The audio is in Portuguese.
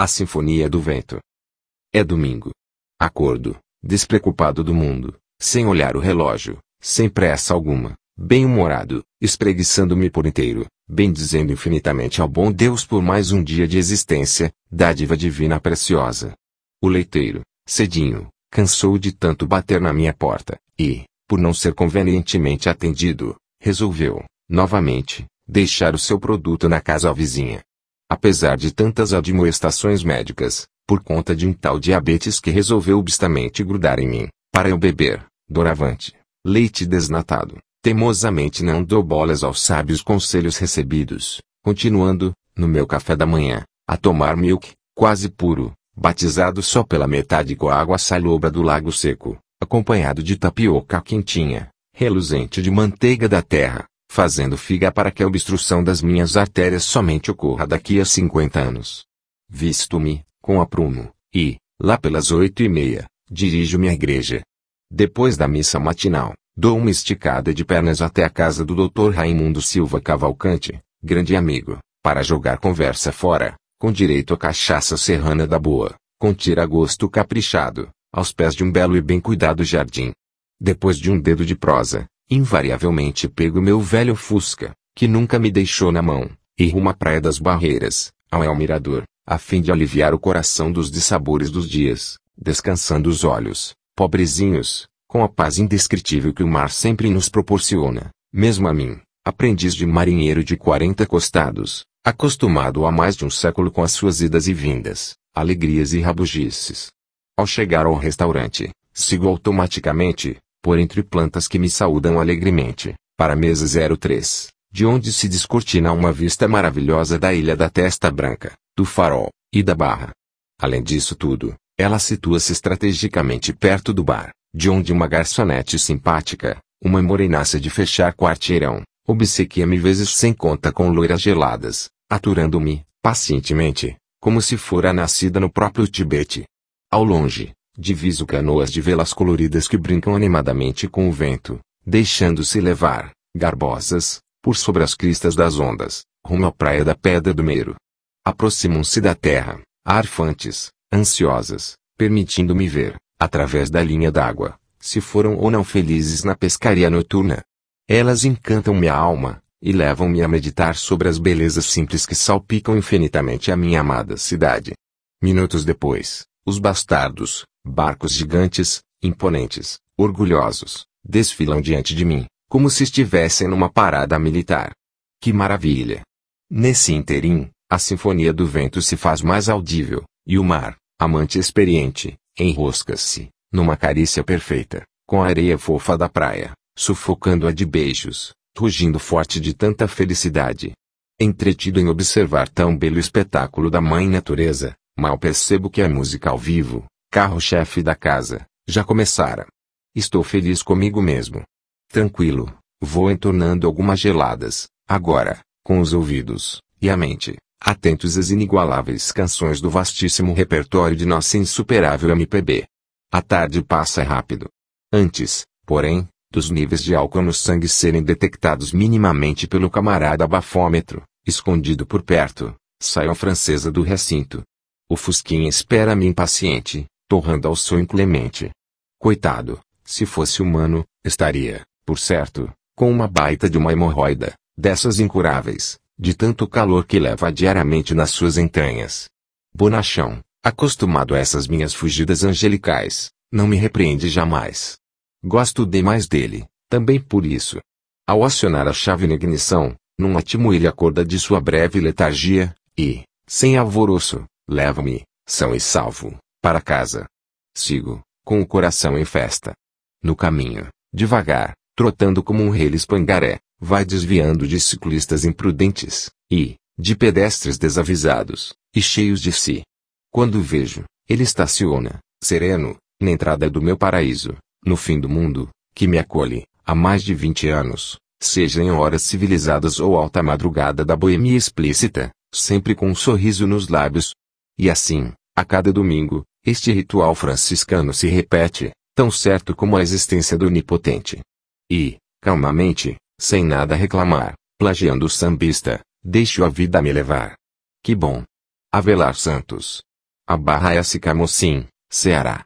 A Sinfonia do Vento. É domingo. Acordo, despreocupado do mundo, sem olhar o relógio, sem pressa alguma, bem-humorado, espreguiçando-me por inteiro, bendizendo infinitamente ao bom Deus por mais um dia de existência, dádiva divina preciosa. O leiteiro, cedinho, cansou de tanto bater na minha porta, e, por não ser convenientemente atendido, resolveu, novamente, deixar o seu produto na casa vizinha. Apesar de tantas admoestações médicas, por conta de um tal diabetes que resolveu obstamente grudar em mim, para eu beber, doravante, leite desnatado, teimosamente não dou bolas aos sábios conselhos recebidos, continuando, no meu café da manhã, a tomar milk, quase puro, batizado só pela metade com a água salobra do lago seco, acompanhado de tapioca quentinha, reluzente de manteiga da terra, fazendo figa para que a obstrução das minhas artérias somente ocorra daqui a 50 anos. Visto-me, com aprumo, e, lá pelas oito e meia, dirijo-me à igreja. Depois da missa matinal, dou uma esticada de pernas até a casa do Dr. Raimundo Silva Cavalcante, grande amigo, para jogar conversa fora, com direito a cachaça serrana da boa, com tira-gosto caprichado, aos pés de um belo e bem cuidado jardim. Depois de um dedo de prosa, invariavelmente pego meu velho Fusca, que nunca me deixou na mão, e rumo à Praia das Barreiras, ao El Mirador, a fim de aliviar o coração dos dissabores dos dias, descansando os olhos, pobrezinhos, com a paz indescritível que o mar sempre nos proporciona, mesmo a mim, aprendiz de marinheiro de quarenta costados, acostumado há mais de um século com as suas idas e vindas, alegrias e rabugices. Ao chegar ao restaurante, sigo automaticamente, entre plantas que me saúdam alegremente, para a mesa 03, de onde se descortina uma vista maravilhosa da ilha da Testa Branca, do Farol, e da Barra. Além disso tudo, ela situa-se estrategicamente perto do bar, de onde uma garçonete simpática, uma morenaça de fechar quarteirão, obsequia-me vezes sem conta com loiras geladas, aturando-me, pacientemente, como se fora nascida no próprio Tibete. Ao longe, diviso canoas de velas coloridas que brincam animadamente com o vento, deixando-se levar, garbosas, por sobre as cristas das ondas, rumo à praia da Pedra do Meiro. Aproximam-se da terra, arfantes, ansiosas, permitindo-me ver, através da linha d'água, se foram ou não felizes na pescaria noturna. Elas encantam minha alma, e levam-me a meditar sobre as belezas simples que salpicam infinitamente a minha amada cidade. Minutos depois, os bastardos, barcos gigantes, imponentes, orgulhosos, desfilam diante de mim, como se estivessem numa parada militar. Que maravilha! Nesse interim, a sinfonia do vento se faz mais audível, e o mar, amante experiente, enrosca-se, numa carícia perfeita, com a areia fofa da praia, sufocando-a de beijos, rugindo forte de tanta felicidade. Entretido em observar tão belo espetáculo da mãe natureza, mal percebo que a música ao vivo, carro-chefe da casa, já começara. Estou feliz comigo mesmo. Tranquilo, vou entornando algumas geladas, agora, com os ouvidos, e a mente, atentos às inigualáveis canções do vastíssimo repertório de nossa insuperável MPB. A tarde passa rápido. Antes, porém, dos níveis de álcool no sangue serem detectados minimamente pelo camarada bafômetro, escondido por perto, saio a francesa do recinto. O Fusquinha espera-me impaciente, torrando ao sol inclemente. Coitado, se fosse humano, estaria, por certo, com uma baita de uma hemorroida, dessas incuráveis, de tanto calor que leva diariamente nas suas entranhas. Bonachão, acostumado a essas minhas fugidas angelicais, não me repreende jamais. Gosto demais dele, também por isso. Ao acionar a chave na ignição, num atimo ele acorda de sua breve letargia, e, sem alvoroço, leva-me, são e salvo, para casa. Sigo, com o coração em festa. No caminho, devagar, trotando como um rei espangaré, vai desviando de ciclistas imprudentes, e, de pedestres desavisados, e cheios de si. Quando vejo, ele estaciona, sereno, na entrada do meu paraíso, no fim do mundo, que me acolhe, há mais de vinte anos, seja em horas civilizadas ou alta madrugada da boemia explícita, sempre com um sorriso nos lábios. E assim, a cada domingo, este ritual franciscano se repete, tão certo como a existência do Onipotente. E, calmamente, sem nada reclamar, plagiando o sambista, deixo a vida me levar. Que bom! Avelar Santos A Barra S. Camocim, Ceará.